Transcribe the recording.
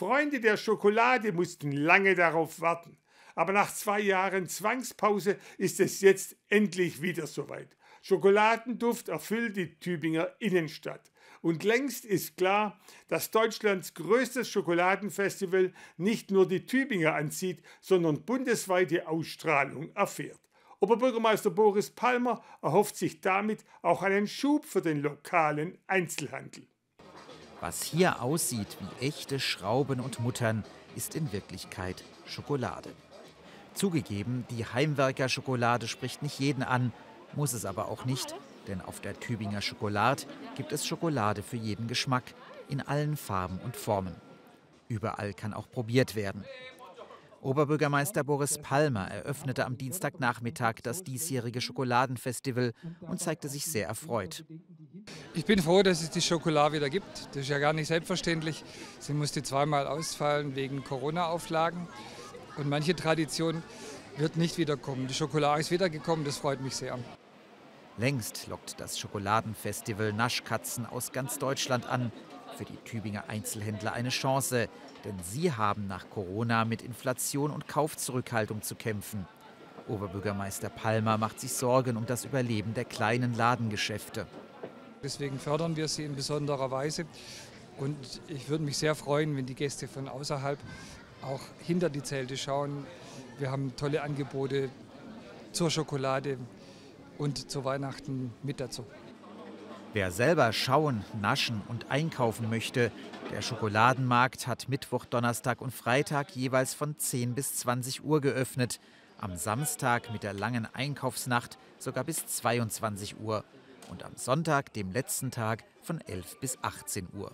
Freunde der Schokolade mussten lange darauf warten. Aber nach zwei Jahren Zwangspause ist es jetzt endlich wieder soweit. Schokoladenduft erfüllt die Tübinger Innenstadt. Und längst ist klar, dass Deutschlands größtes Schokoladenfestival nicht nur die Tübinger anzieht, sondern bundesweite Ausstrahlung erfährt. Oberbürgermeister Boris Palmer erhofft sich damit auch einen Schub für den lokalen Einzelhandel. Was hier aussieht wie echte Schrauben und Muttern, ist in Wirklichkeit Schokolade. Zugegeben, die Heimwerker-Schokolade spricht nicht jeden an, muss es aber auch nicht, denn auf der Tübinger Schokolade gibt es Schokolade für jeden Geschmack, in allen Farben und Formen. Überall kann auch probiert werden. Oberbürgermeister Boris Palmer eröffnete am Dienstagnachmittag das diesjährige Schokoladenfestival und zeigte sich sehr erfreut. Ich bin froh, dass es die Schokolade wieder gibt. Das ist ja gar nicht selbstverständlich. Sie musste zweimal ausfallen wegen Corona-Auflagen. Und manche Tradition wird nicht wiederkommen. Die Schokolade ist wiedergekommen, das freut mich sehr. Längst lockt das Schokoladenfestival Naschkatzen aus ganz Deutschland an. Für die Tübinger Einzelhändler eine Chance, denn sie haben nach Corona mit Inflation und Kaufzurückhaltung zu kämpfen. Oberbürgermeister Palmer macht sich Sorgen um das Überleben der kleinen Ladengeschäfte. Deswegen fördern wir sie in besonderer Weise. Und ich würde mich sehr freuen, wenn die Gäste von außerhalb auch hinter die Zelte schauen. Wir haben tolle Angebote zur Schokolade und zu Weihnachten mit dazu. Wer selber schauen, naschen und einkaufen möchte, der Schokoladenmarkt hat Mittwoch, Donnerstag und Freitag jeweils von 10 bis 20 Uhr geöffnet. Am Samstag mit der langen Einkaufsnacht sogar bis 22 Uhr und am Sonntag, dem letzten Tag, von 11 bis 18 Uhr.